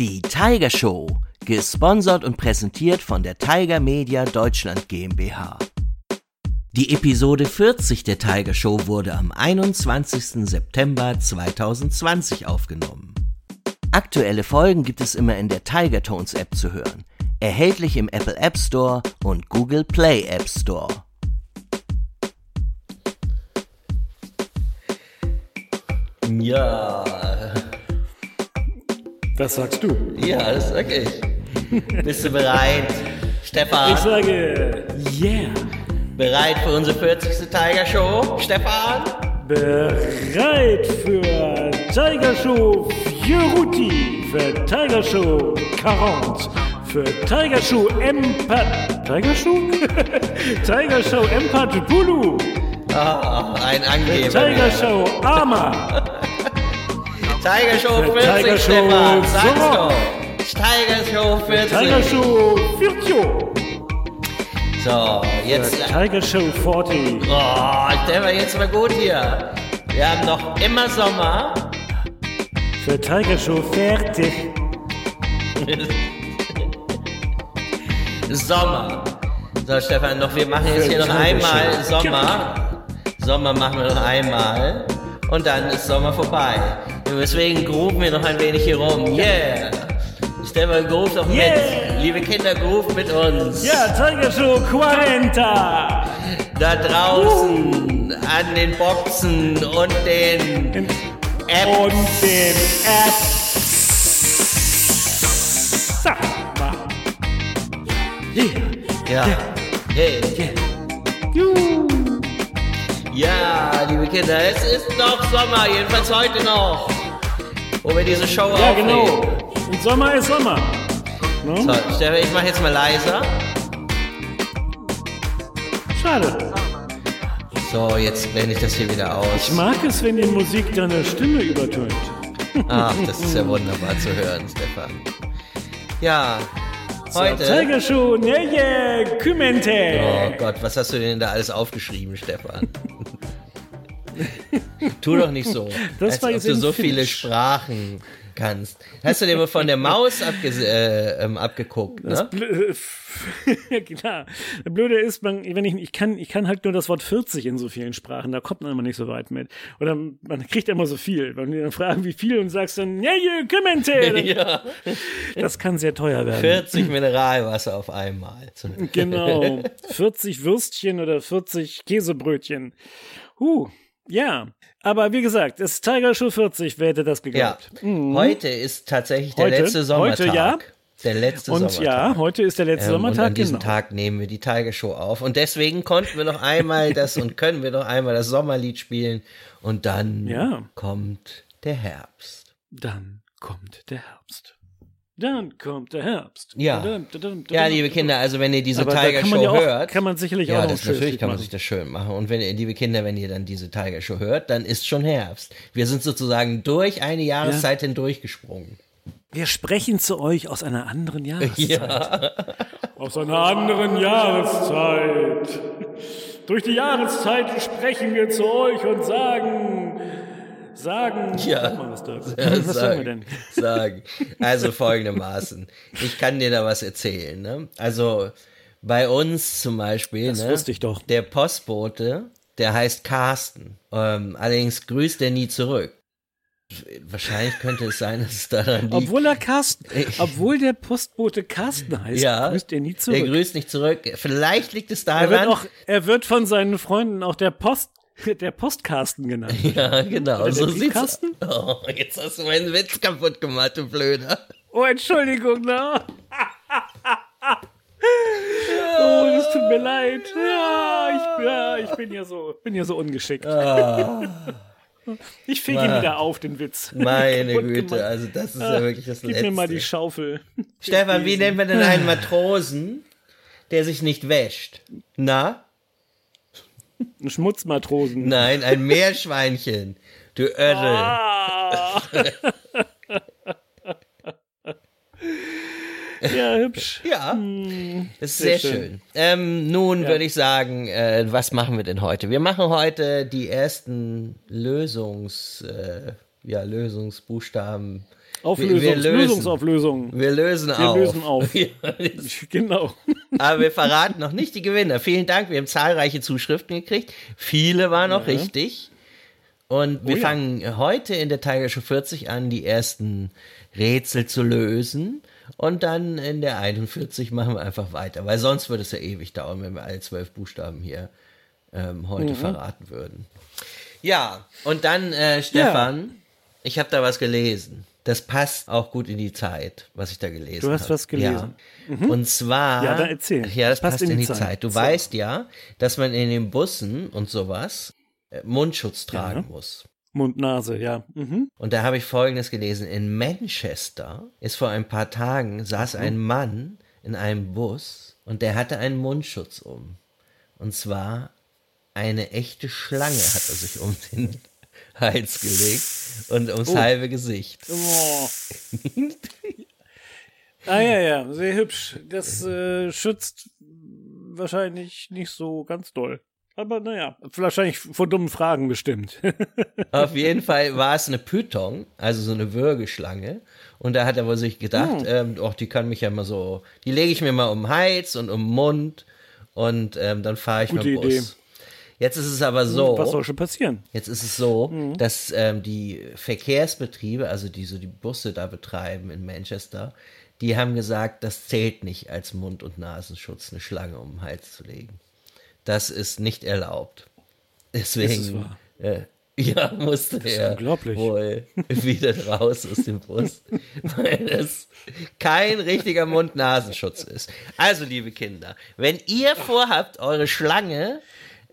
Die Tiger Show, gesponsert und präsentiert von der Tiger Media Deutschland GmbH. Die Episode 40 der Tiger Show wurde am 21. September 2020 aufgenommen. Aktuelle Folgen gibt es immer in der Tiger Tones App zu hören, erhältlich im Apple App Store und Google Play App Store. Ja, Das sagst du. ja, das sag ich. Bist du bereit, Stefan? Ich sage, yeah. bereit für unsere 40. Tiger Show, Stefan? Bereit für Tiger Show Fioruti, für Tiger Show 40, für Tiger Show Empat. Tiger Show? Tiger Show Empat Pulu, Ah, ein Angeber. Tiger. Show Ama, Tiger Show Für 40, Tiger Show Stefan, sag's Sommer. doch. Tiger Show 40. Tiger Show Fürtio, So, jetzt. Tiger Show 40, Oh, Stefan, jetzt mal gut hier. Wir haben noch immer Sommer. für Tiger Show fertig, Sommer. So, Stefan, noch, wir machen jetzt hier noch einmal. Sommer. Sommer machen wir noch einmal. Und dann ist Sommer vorbei. Und deswegen gruben wir noch ein wenig hier rum. Yeah. Stefan, groove doch Yeah. mit. Liebe Kinder, groove mit uns. ja, Tiger Show 40. Da draußen an den Boxen und den Und Apps. den Apps. Sag mal. Ja. Hey. Juhu. Ja, liebe Kinder, es ist noch Sommer, jedenfalls heute noch. Wo wir diese Show Ja, aufnehmen. genau. Und Sommer ist Sommer. So, Ne? Stefan, ich mach jetzt mal leiser. Schade. So, jetzt blende ich das hier wieder Ich aus. mag es, wenn die Musik deine Stimme übertönt. Ach, das ist ja wunderbar zu hören, Stefan. Ja, heute. Tiger Show, Neje, Oh Kümente. Gott, was hast du denn da alles aufgeschrieben, Stefan? tu doch nicht so, Das als war ob du so viele Finnisch. Sprachen kannst. Hast du dir mal von der Maus abge äh, ähm, abgeguckt, ne? Ja, klar. Das Blöde ist, man, wenn ich, ich kann, ich kann halt nur das Wort 40 in so vielen Sprachen, da kommt man immer nicht so weit mit. Oder man kriegt immer so viel. Wenn wir dann fragen, wie viel und sagst dann, Neje, Kümente. Ja, Das kann sehr teuer werden. 40 Mineralwasser auf einmal. Genau. 40 Würstchen oder 40 Käsebrötchen. Huh, ja. Aber wie gesagt, es ist Tiger Show 40, wer hätte das Ja, geglaubt? heute ist tatsächlich der Mhm. Heute? letzte Sommertag. Heute, ja. Der letzte Und Sommertag. ja, heute ist der letzte Ähm, und Sommertag, an diesem genau. Tag nehmen wir die Tiger Show auf. Und deswegen konnten wir noch einmal das und können wir noch einmal das Sommerlied spielen. Und dann Ja. kommt der Herbst. Dann kommt der Herbst. Dann kommt der Herbst. Ja. Dadum, dadum, Ja, dadum. liebe Kinder, also wenn ihr diese Aber Tiger Show ja auch, hört. kann man sicherlich ja, auch das natürlich kann man machen. sich das schön machen. Und wenn ihr, liebe Kinder, wenn ihr dann diese Tiger Show hört, dann ist schon Herbst. Wir sind sozusagen durch eine Jahreszeit hindurchgesprungen. Wir sprechen zu euch aus einer anderen Jahreszeit. Ja. Aus einer anderen Jahreszeit. Durch die Jahreszeiten sprechen wir zu euch und sagen, sagen, Ja. Mal was, was sagen wir denn? sagen. Also folgendermaßen. Ich kann dir da was erzählen. Ne? Also bei uns zum Beispiel, Das ne, wusste ich doch. der Postbote, der heißt Carsten. Ähm, allerdings grüßt er nie zurück. Wahrscheinlich könnte es sein, dass es daran liegt. Obwohl er Carsten, obwohl der Postbote Carsten heißt, ja, grüßt er nie zurück. grüßt nicht zurück. Vielleicht liegt es Er wird daran. auch, er wird von seinen Freunden auch der Post, der Postcarsten genannt. ja, genau. Oder So der sieht's? Oh, jetzt hast du meinen Witz kaputt gemacht, du Blöder. Oh, Entschuldigung, ne? Oh, das tut mir leid. Ja, ich, ja, ich bin ja so, bin ja so ungeschickt. Ich fege ihn Mann. wieder auf, den Witz. Meine Güte, also das ist ja wirklich das Gib Letzte. mir mal die Schaufel. Stefan, wie nennt man denn einen Matrosen, der sich nicht wäscht? Na? Ein Schmutzmatrosen. Nein, ein Meerschweinchen. Du Irre. Ah. ja, hübsch. Ja, das ist sehr, sehr schön. schön. Ähm, nun würde ich sagen, äh, was machen wir denn heute? Wir machen heute die ersten Lösungs, äh, ja, Lösungsbuchstaben Auflösungs wir lösen. Lösungsauflösung. Wir lösen Wir auf. lösen auf. Ja, Genau. Aber wir verraten noch nicht die Gewinner. Vielen Dank, wir haben zahlreiche Zuschriften gekriegt. Viele waren auch Ja. richtig. Und wir Oh ja. fangen heute in der Tiger Show 40 an, die ersten Rätsel zu lösen. Und dann in der 41 machen wir einfach weiter, weil sonst würde es ja ewig dauern, wenn wir alle zwölf Buchstaben hier ähm, heute Mhm. verraten würden. Ja, und dann, äh, Stefan, ich habe da was gelesen. Das passt auch gut in die Zeit, was ich da gelesen habe. Du hast was gelesen. Ja. Und zwar. Ja, dann erzähl. Ja, das Das passt, in die Zeit. Du So. weißt ja, dass man in den Bussen und sowas äh, Mundschutz tragen muss. Mund, Nase, ja. Mhm. Und da habe ich Folgendes gelesen. In Manchester ist vor ein paar Tagen, saß ein Mann in einem Bus und der hatte einen Mundschutz um. Und zwar eine echte Schlange hat er sich um den Hals gelegt und ums halbe Gesicht. Oh. ah ja, ja, sehr hübsch. Das äh, schützt wahrscheinlich nicht so ganz doll. Aber naja, wahrscheinlich vor dummen Fragen bestimmt. Auf jeden Fall war es eine Python, also so eine Würgeschlange. Und da hat er wohl sich gedacht, ähm, oh, die kann mich ja mal so, die lege ich mir mal um den Hals und um den Mund und ähm, dann fahre ich Gute mit dem Bus. Jetzt ist es aber so, Was soll schon passieren? jetzt ist es so, Mhm. dass ähm, die Verkehrsbetriebe, also die so die Busse da betreiben in Manchester, die haben gesagt, das zählt nicht als Mund- und Nasenschutz, eine Schlange um den Hals zu legen. Das ist nicht erlaubt. Deswegen, äh, ja, musste er unglaublich. wohl wieder raus aus dem Bus, weil das kein richtiger Mund-Nasenschutz ist. Also, liebe Kinder, wenn ihr vorhabt, eure Schlange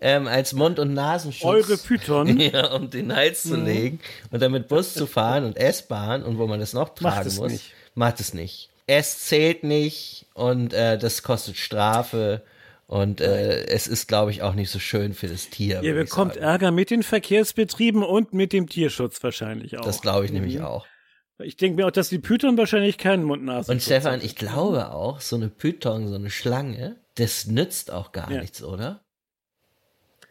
ähm, als Mund- und Nasenschutz Eure Python? ja, um den Hals Mhm. zu legen und damit Bus zu fahren und S-Bahn und wo man das noch Macht tragen es muss, nicht. macht es nicht. Es zählt nicht und äh, das kostet Strafe und äh, es ist, glaube ich, auch nicht so schön für das Tier. Ihr bekommt sagen. Ärger mit den Verkehrsbetrieben und mit dem Tierschutz wahrscheinlich auch. Das glaube ich Mhm. nämlich auch. Ich denke mir auch, dass die Python wahrscheinlich keinen mund nasen Und Stefan, ich glaube auch, so eine Python, so eine Schlange, das nützt auch gar Ja. nichts, oder?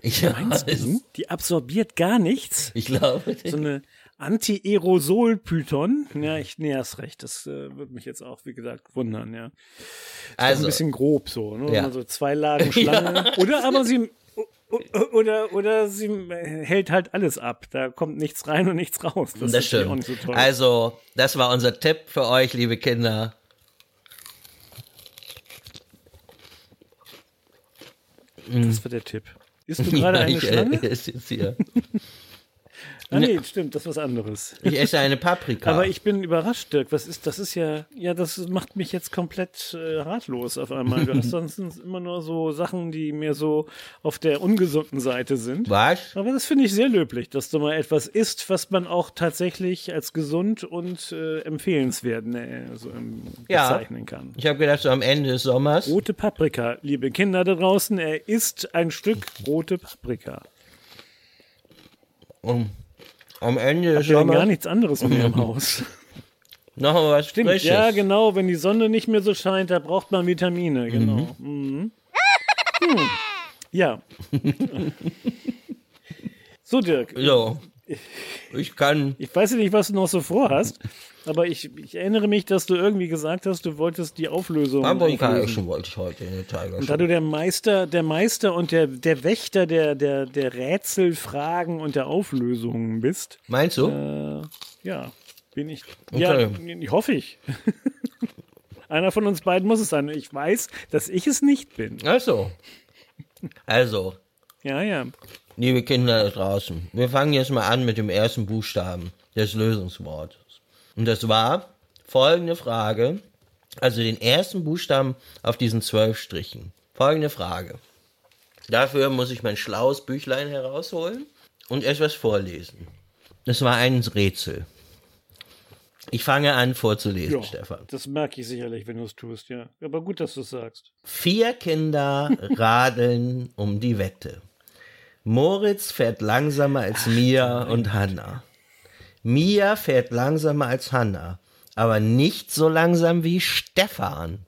Ich, Meinst du? Die absorbiert gar nichts. ich glaube, So eine Anti-Aerosol-Python. Ja, ich, nee, hast recht. Das äh, würde mich jetzt auch, wie gesagt, wundern, ja. Ist also, ein bisschen grob so, ne? Ja. Also zwei Lagen Schlange. Oder aber sie oder, oder sie hält halt alles ab. Da kommt nichts rein und nichts raus. Das, das ist natürlich auch stimmt. nicht so toll. Also, das war unser Tipp für euch, liebe Kinder. das war der Tipp. Isst du gerade eine ich, äh, Schlange? ist jetzt hier. Ah, nee, stimmt, das ist was anderes. Ich esse eine Paprika. Aber ich bin überrascht, Dirk. Was ist, das ist ja, ja, das macht mich jetzt komplett äh, ratlos auf einmal. Du hast sonst immer nur so Sachen, die mir so auf der ungesunden Seite sind. Was? Aber das finde ich sehr löblich, dass du mal etwas isst, was man auch tatsächlich als gesund und äh, empfehlenswert äh, so, ähm, Ja. bezeichnen kann. Ich habe gedacht, so am Ende des Sommers. Rote Paprika, liebe Kinder da draußen, er isst ein Stück rote Paprika. Um, am Ende ihr denn gar nichts anderes mehr im Haus? noch was Stimmt, Frisches. ja, genau, wenn die Sonne nicht mehr so scheint, da braucht man Vitamine, genau. Mhm. Hm. Ja. so, Dirk, So. Ich kann. ich weiß ja nicht, was du noch so vorhast, aber ich, ich erinnere mich, dass du irgendwie gesagt hast, du wolltest die Auflösung. Auflösen. essen wollte ich heute in der Tiger Und da du der Meister, der Meister und der, der Wächter der, der, der Rätselfragen und der Auflösungen bist, Meinst du? äh, ja, bin ich. Ja, hoffe ich. Einer von uns beiden muss es sein. Ich weiß, dass ich es nicht bin. Ach so. Also, Ja, ja. Liebe Kinder da draußen, wir fangen jetzt mal an mit dem ersten Buchstaben des Lösungswortes. Und das war folgende Frage, also den ersten Buchstaben auf diesen zwölf Strichen. Folgende Frage. Dafür muss ich mein schlaues Büchlein herausholen und etwas vorlesen. Das war ein Rätsel. Ich fange an vorzulesen, ja Stefan. das merke ich sicherlich, wenn du es tust, ja. Aber gut, dass du es sagst. Vier Kinder radeln um die Wette. Moritz fährt langsamer als Mia und Hanna. Mia fährt langsamer als Hanna, aber nicht so langsam wie Stefan.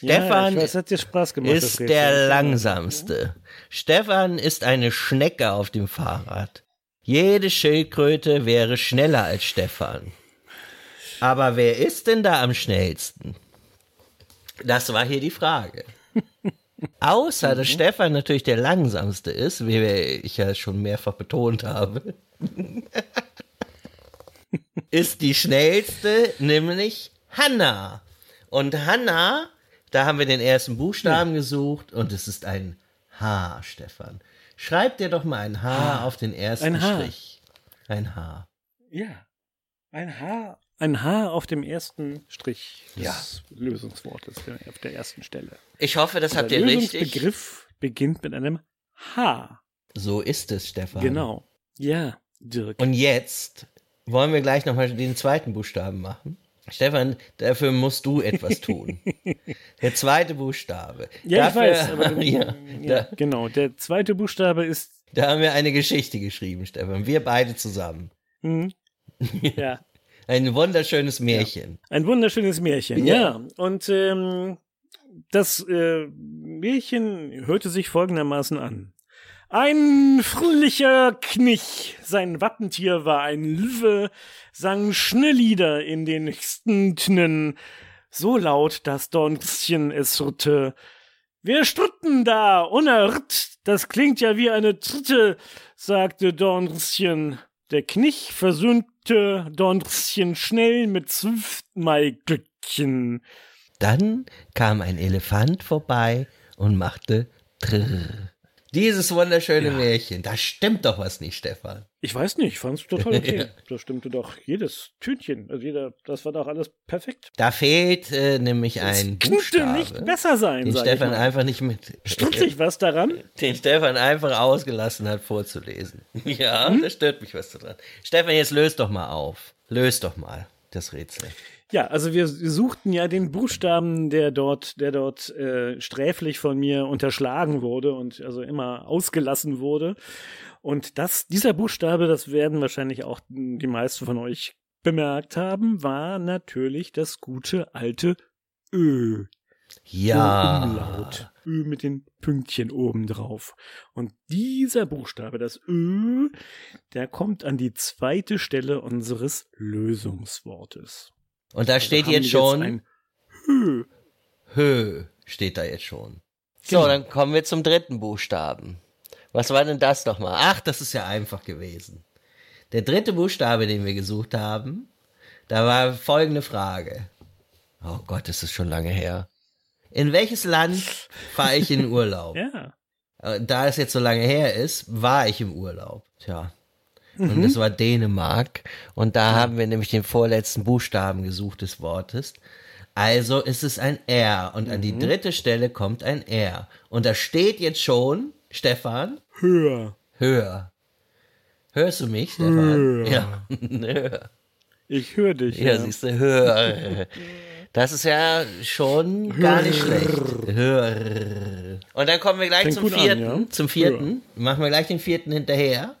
ja, Stefan ich weiß, gemacht. ist der langsamste. Stefan ist eine Schnecke auf dem Fahrrad. Jede Schildkröte wäre schneller als Stefan. Aber wer ist denn da am schnellsten? Das war hier die Frage. Außer, dass Stefan natürlich der langsamste ist, wie ich ja schon mehrfach betont habe, ist die schnellste, nämlich Hanna. Und Hanna, da haben wir den ersten Buchstaben gesucht und es ist ein H, Stefan. Schreib dir doch mal ein H auf den ersten Ein H. Strich. Ein H. Ja. Ein H. Ein H auf dem ersten Strich des Ja. Lösungswortes, der- auf der ersten Stelle. Ich hoffe, das habt der ihr richtig. Lösungsbegriff beginnt mit einem H. So ist es, Stefan. Genau. Ja, Dirk. Und jetzt wollen wir gleich nochmal den zweiten Buchstaben machen. Stefan, dafür musst du etwas tun. Der zweite Buchstabe. ja, dafür, ich weiß, aber ja, ja, da, genau. Der zweite Buchstabe ist da haben wir eine Geschichte geschrieben, Stefan. Wir beide zusammen. hm, ja, Ein wunderschönes Märchen. ein wunderschönes Märchen. Ja. Ja, und ähm, das äh, Märchen hörte sich folgendermaßen an. Ein fröhlicher Knich, sein Wappentier war ein Löwe, sang Schnelllieder in den nächsten Tnnen, so laut, dass Dornchen es hörte. Wer strutten da, unerrt? Das klingt ja wie eine Tritte, sagte Dornchen. Der Knich versöhnte Dornchen schnell mit zwölf Maiglöckchen. Dann kam ein Elefant vorbei und machte Trrr. Dieses wunderschöne Märchen. Da stimmt doch was nicht, Stefan. Ich weiß nicht, fand's total okay. Das stimmte doch jedes Tütchen. Also jeder, das war doch alles perfekt. Da fehlt äh, nämlich ein Könnte Buchstabe, nicht besser sein, den Stefan ich einfach nicht mit Stört sich was daran? den Stefan einfach ausgelassen hat vorzulesen. Ja, Hm? da stört mich was daran. Stefan, jetzt löst doch mal auf. Löst doch mal das Rätsel. Ja, also wir suchten ja den Buchstaben, der dort, der dort äh, sträflich von mir unterschlagen wurde und also immer ausgelassen wurde. Und das, dieser Buchstabe, das werden wahrscheinlich auch die meisten von euch bemerkt haben, war natürlich das gute alte Ö. Ja. Umlaut. Ö mit den Pünktchen oben drauf. Und dieser Buchstabe, das Ö, der kommt an die zweite Stelle unseres Lösungswortes. Und da steht Also haben jetzt schon ein Ö. Hö, steht da jetzt schon. So, Genau. dann kommen wir zum dritten Buchstaben. Was war denn das nochmal? Ach, das ist ja einfach gewesen. Der dritte Buchstabe, den wir gesucht haben, da war folgende Frage. Oh Gott, das ist schon lange her. In welches Land fahre ich in Urlaub? Ja. Äh, Da es jetzt so lange her ist, war ich im Urlaub. Tja. Mhm. Und das war Dänemark. Und da haben wir nämlich den vorletzten Buchstaben gesucht des Wortes. Also ist es ein R. Und an die Mhm. dritte Stelle kommt ein R. Und da steht jetzt schon, Stefan, Höher. höher. Hörst du mich, Stefan? Ja. höher. Ich höre dich. Ja, Ja, siehst du, höher. Das ist ja schon gar nicht schlecht. Höher. Und dann kommen wir gleich Fängt zum gut an, vierten. ja. Zum vierten. Machen wir gleich den vierten hinterher.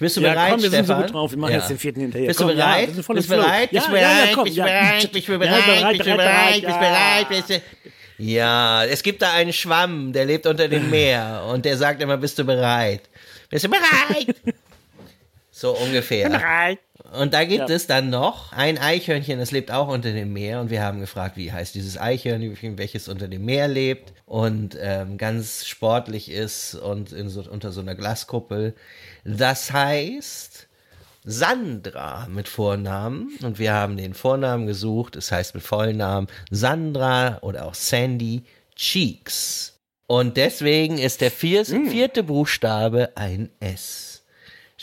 Bist du Ja, bereit, komm, wir sind so Stefan? gut drauf. Wir machen jetzt den vierten hinterher. Bist Komm, du ja, bereit? im bist du bereit? Ja, Bist du ja, ja, bereit? komm, Bist du ja. bereit? Bist du Ja, bereit? bereit, Bist du bereit, bereit? bereit, Bist du ja. bereit? Bist du Ja, es gibt da einen Schwamm, der lebt unter dem Meer und der sagt immer, bist du bereit? Bist du bereit? So ungefähr. Bereit. Und da gibt Ja. es dann noch ein Eichhörnchen, das lebt auch unter dem Meer. Und wir haben gefragt, wie heißt dieses Eichhörnchen, welches unter dem Meer lebt und ähm, ganz sportlich ist und in so, unter so einer Glaskuppel. Das heißt Sandra mit Vornamen. Und wir haben den Vornamen gesucht. Es heißt mit Vollnamen Sandra oder auch Sandy Cheeks. Und deswegen ist der vier, vierte Buchstabe ein S.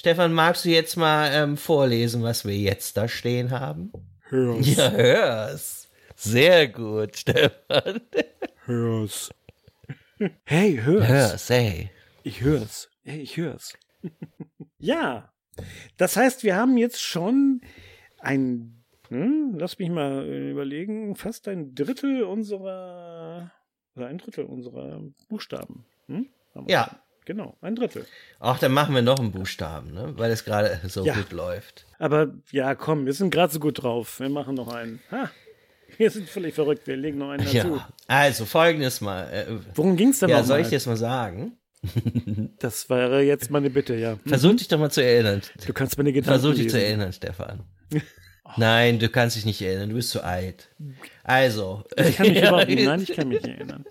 Stefan, magst du jetzt mal ähm, vorlesen, was wir jetzt da stehen haben? Hör's. Ja, hör's. Sehr gut, Stefan. Hör's. Hey, hör's. Hör's, ey. Ich hör's. Hey, ich hör's. ja. Das heißt, wir haben jetzt schon ein, hm, lass mich mal äh, überlegen, fast ein Drittel unserer, oder ein Drittel unserer Buchstaben. Hm? Ja. Genau, ein Drittel. Ach, dann machen wir noch einen Buchstaben, ne? Weil es gerade so Ja. gut läuft. Aber ja, komm, wir sind gerade so gut drauf. Wir machen noch einen. Ha, wir sind völlig verrückt. Wir legen noch einen dazu. Ja. Also, folgendes mal. Äh, Worum ging's denn ja, soll ich das mal sagen? Das wäre jetzt meine Bitte, ja. Hm? Versuch dich doch mal zu erinnern. Du kannst meine Gedanken Versuch dich zu erinnern, Stefan. Nein, du kannst dich nicht erinnern, du bist zu alt. Also, Ich kann mich überhaupt nicht, nein, ich kann mich nicht erinnern.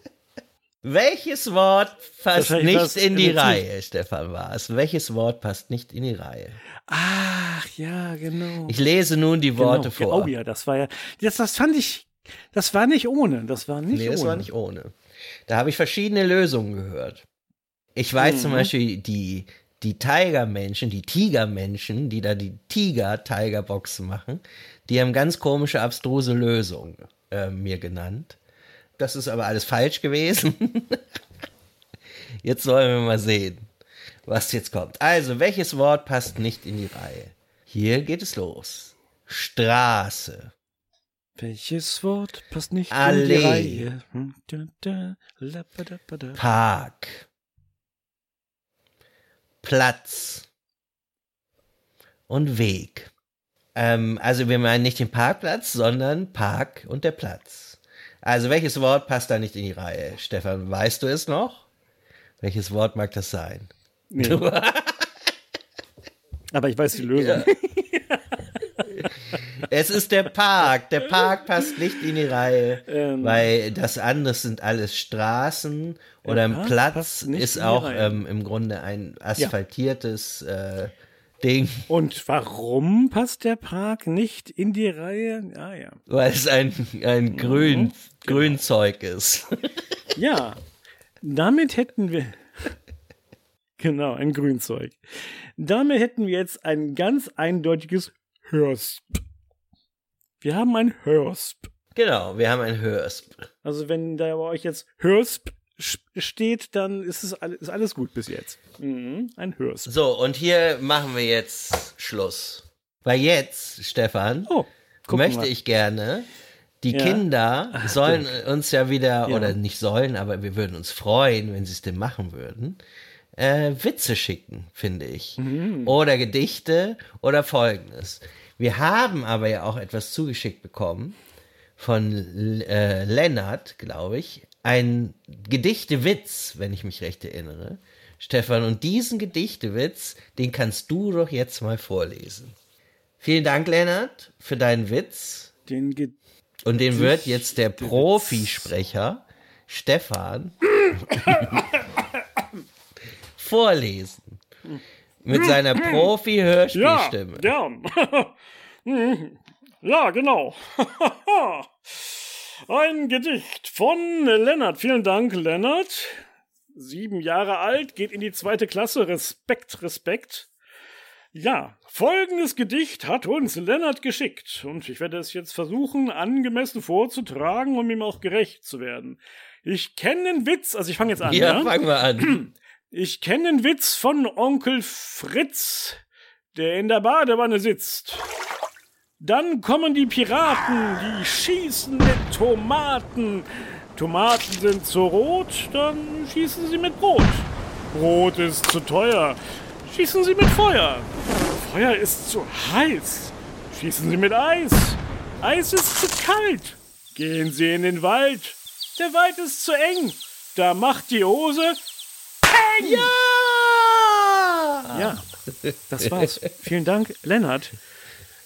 Welches Wort passt nicht in die Reihe, Stefan Waas? Welches Wort passt nicht in die Reihe? Ach, ja, genau. Ich lese nun die Worte genau. vor. Oh ja, das war ja, das, das fand ich, das war nicht ohne, das war nicht Nee, ohne. das war nicht ohne. Da habe ich verschiedene Lösungen gehört. Ich weiß Mhm. zum Beispiel, die, die Tigermenschen, die Tigermenschen, die da die Tiger-Tiger-Boxen machen, die haben ganz komische, abstruse Lösungen äh, mir genannt. Das ist aber alles falsch gewesen. jetzt wollen wir mal sehen, was jetzt kommt. Also, welches Wort passt nicht in die Reihe? Hier geht es los. Straße. Welches Wort passt nicht in Allee. die Reihe? Hm, da. Park. Platz. Und Weg. Ähm, also wir meinen nicht den Parkplatz, sondern Park und der Platz. Also welches Wort passt da nicht in die Reihe? Stefan, weißt du es noch? Welches Wort mag das sein? Nee. Aber ich weiß die Lösung. Es ist der Park. Der Park passt nicht in die Reihe, Ähm. weil das andere sind alles Straßen oder ein Platz ist auch ähm, im Grunde ein asphaltiertes äh, Ding, Und warum passt der Park nicht in die Reihe? Ah ja. weil es ein, ein Grün, Grünzeug ist. Ja, damit hätten wir. Genau, ein Grünzeug. Damit hätten wir jetzt ein ganz eindeutiges Hörsp. Wir haben ein Hörsp. genau, wir haben ein Hörsp. Also wenn da bei euch jetzt Hörsp steht, dann ist es alles, ist alles gut bis jetzt. Mhm, ein Hörsp. So, und hier machen wir jetzt Schluss. Weil jetzt, Stefan, Oh, möchte mal. ich gerne, die Ja. Kinder sollen uns ja wieder, Ja. oder nicht sollen, aber wir würden uns freuen, wenn sie es denn machen würden, äh, Witze schicken, finde ich. Mhm. Oder Gedichte oder Folgendes. Wir haben aber ja auch etwas zugeschickt bekommen von äh, Lennart, glaube ich, ein Gedichtewitz, wenn ich mich recht erinnere. Stefan, und diesen Gedichtewitz, den kannst du doch jetzt mal vorlesen. Vielen Dank, Lennart, für deinen Witz. Den Ge Und den wird jetzt der Profisprecher Stefan vorlesen. Mit seiner ja, Profi-Hörspielstimme. gern. Mhm. ja, genau. Ein Gedicht von Lennart. Vielen Dank, Lennart. Sieben Jahre alt, geht in die zweite Klasse. Respekt, Respekt. Ja, folgendes Gedicht hat uns Lennart geschickt und ich werde es jetzt versuchen, angemessen vorzutragen, um ihm auch gerecht zu werden. Ich kenne den Witz, also ich fange jetzt an. Ja, ja? fangen wir an. Ich kenne den Witz von Onkel Fritz, der in der Badewanne sitzt. Dann kommen die Piraten, die schießen mit Tomaten. Tomaten sind zu rot, dann schießen sie mit Brot. Brot ist zu teuer, schießen sie mit Feuer. Feuer ist zu heiß, schießen sie mit Eis. Eis ist zu kalt, gehen sie in den Wald. Der Wald ist zu eng, da macht die Hose Peng! Ja! Ja, das war's. Vielen Dank, Lennart.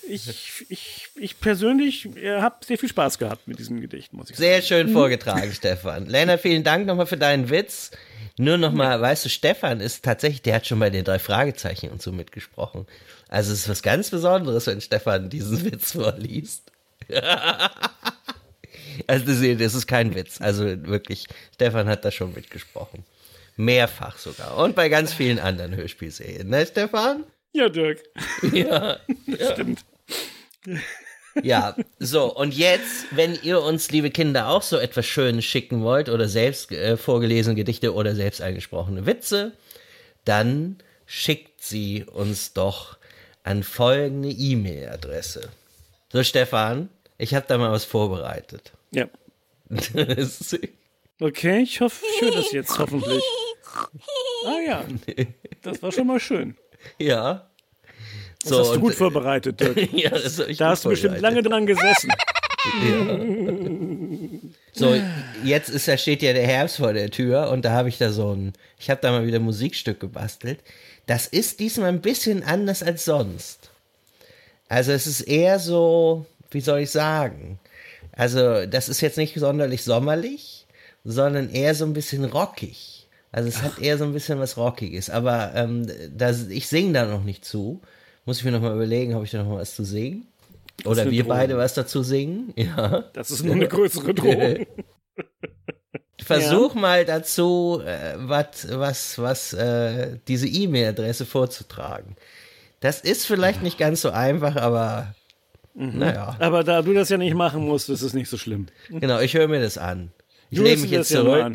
Ich, ich, ich persönlich äh, habe sehr viel Spaß gehabt mit diesem Gedicht, muss ich sagen. Sehr schön vorgetragen, Stefan. Lennart, vielen Dank nochmal für deinen Witz. Nur nochmal, weißt du, Stefan ist tatsächlich, der hat schon bei den drei Fragezeichen und so mitgesprochen. Also es ist was ganz Besonderes, wenn Stefan diesen Witz vorliest. also das ist- das ist kein Witz. Also wirklich, Stefan hat da schon mitgesprochen. Mehrfach sogar. Und bei ganz vielen anderen Hörspielserien, ne, Stefan? Ja, Dirk. Ja. Stimmt. Ja, so, und jetzt, wenn ihr uns, liebe Kinder, auch so etwas Schönes schicken wollt oder selbst äh, vorgelesene Gedichte oder selbst eingesprochene Witze, dann schickt sie uns doch an folgende E-Mail-Adresse. So, Stefan, ich habe da mal was vorbereitet. Ja. Okay, ich hoffe, ich höre das jetzt hoffentlich. Ah ja, das war schon mal schön. ja. Das hast du gut vorbereitet, Dirk. ja, das hab ich Da hast du bestimmt lange dran gesessen. So, jetzt ist, da steht ja der Herbst vor der Tür und da habe ich da so ein, ich habe da mal wieder Musikstück gebastelt. Das ist diesmal ein bisschen anders als sonst. Also es ist eher so, wie soll ich sagen? Also das ist jetzt nicht sonderlich sommerlich, sondern eher so ein bisschen rockig. Also es hat eher so ein bisschen was Rockiges. Aber ähm, das, ich singe da noch nicht zu. Muss ich mir noch mal überlegen, habe ich da noch mal was zu singen? Oder wir Drohung. beide was dazu singen? Ja. Das ist nur eine größere Drohung. Versuch mal dazu, äh, wat, was, was äh, diese E-Mail-Adresse vorzutragen. Das ist vielleicht nicht ganz so einfach, aber Mhm. naja. Aber da du das ja nicht machen musst, ist es nicht so schlimm. Genau, ich höre mir das an. Ich lehne hörst mich jetzt das ja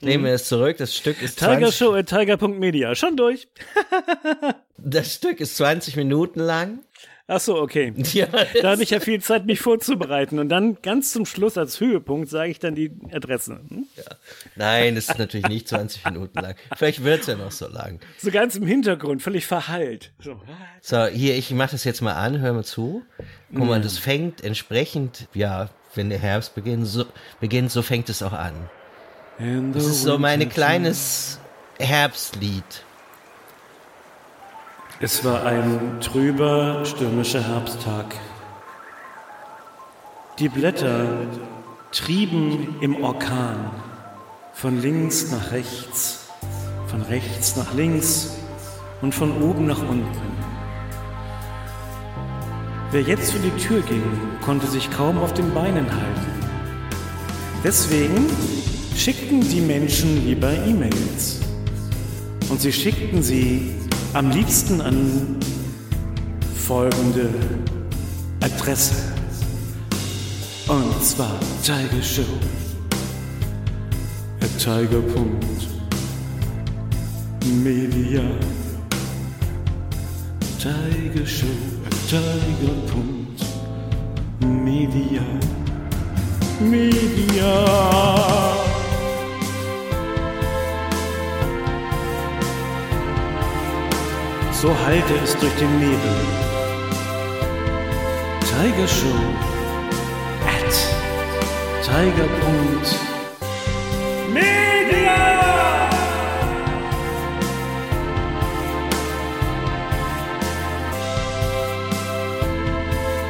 lehne mir das zurück. Das Stück ist 20, Tigershow at tiger.media. Schon durch. das Stück ist 20 Minuten lang. Ach so, okay. Ja, Da habe ich ja viel Zeit, mich vorzubereiten. Und dann ganz zum Schluss als Höhepunkt sage ich dann die Adresse. Hm? Nein, es ist natürlich nicht 20 Minuten lang. Vielleicht wird es ja noch so lang. So ganz im Hintergrund, völlig verhallt. So. So, hier, ich mache das jetzt mal an, hör mal zu. Guck Mhm. mal, das fängt entsprechend, ja, wenn der Herbst beginnt, so, beginnt, so fängt es auch an. Das ist so mein kleines Herbstlied. Es war ein trüber, stürmischer Herbsttag. Die Blätter trieben im Orkan von links nach rechts, von rechts nach links und von oben nach unten. Wer jetzt für die Tür ging, konnte sich kaum auf den Beinen halten. Deswegen schickten die Menschen lieber E-Mails. Und sie schickten sie am liebsten an folgende Adresse. Und zwar Tiger Show. At tiger.media. Tiger Show at tiger.media. Media. So hallte es durch den Nebel. Tiger Show at tiger.media.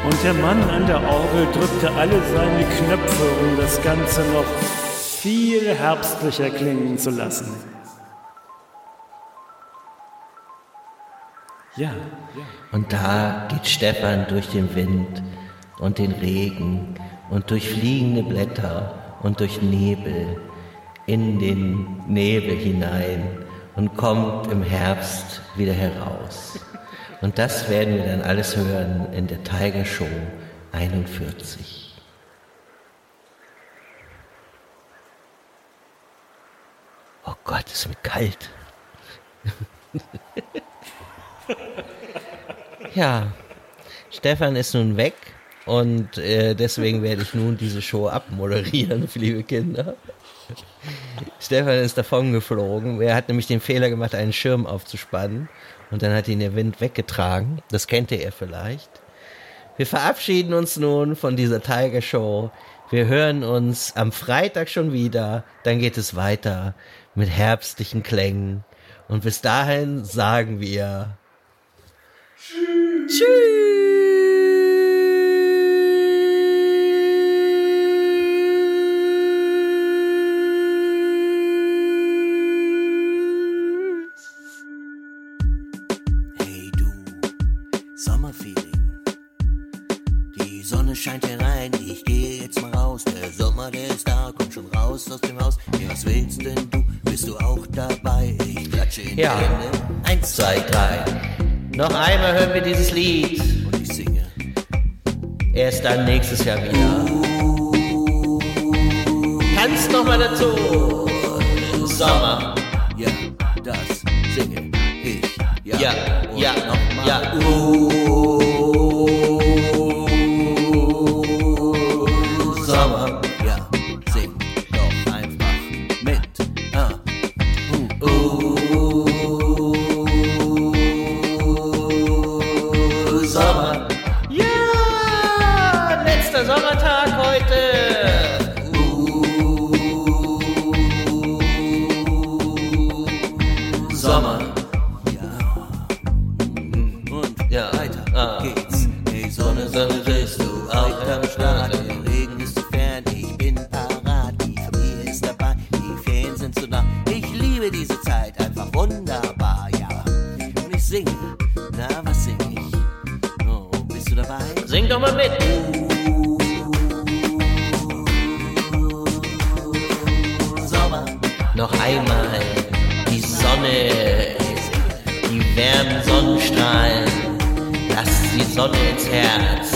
Und der Mann an der Orgel drückte alle seine Knöpfe, um das Ganze noch viel herbstlicher klingen zu lassen. Ja, Und da geht Stefan durch den Wind und den Regen und durch fliegende Blätter und durch Nebel in den Nebel hinein und kommt im Herbst wieder heraus. Und das werden wir dann alles hören in der Tiger Show 41. Oh Gott, ist mir kalt. Ja, Stefan ist nun weg und äh, deswegen werde ich nun diese Show abmoderieren, liebe Kinder. Stefan ist davon geflogen. Er hat nämlich den Fehler gemacht, einen Schirm aufzuspannen und dann hat ihn der Wind weggetragen. Das kennt ihr vielleicht. Wir verabschieden uns nun von dieser Tiger Show. Wir hören uns am Freitag schon wieder. Dann geht es weiter mit herbstlichen Klängen. Und bis dahin sagen wir Hey du, Sommerfeeling. Die Sonne scheint herein, ich gehe jetzt mal raus. Der Sommer, der ist da, komm schon raus aus dem Haus. Ja, was willst denn du? Bist du auch dabei? Ich klatsche in Ja. die Hände. Eins, zwei, drei. Noch einmal hören wir dieses Lied. Und ich singe. Erst dann nächstes Jahr wieder. Tanzt noch mal dazu. Sommer. Ja, das singe ich. Ja, Ja, ja, nochmal. ja. Sommer. finde diese Zeit einfach wunderbar, ja. Und ich singe, na, was sing ich? Oh, bist du dabei? Sing doch mal mit! Sommer. Noch einmal die Sonne, die wärmen Sonnenstrahlen, lass die Sonne ins Herz.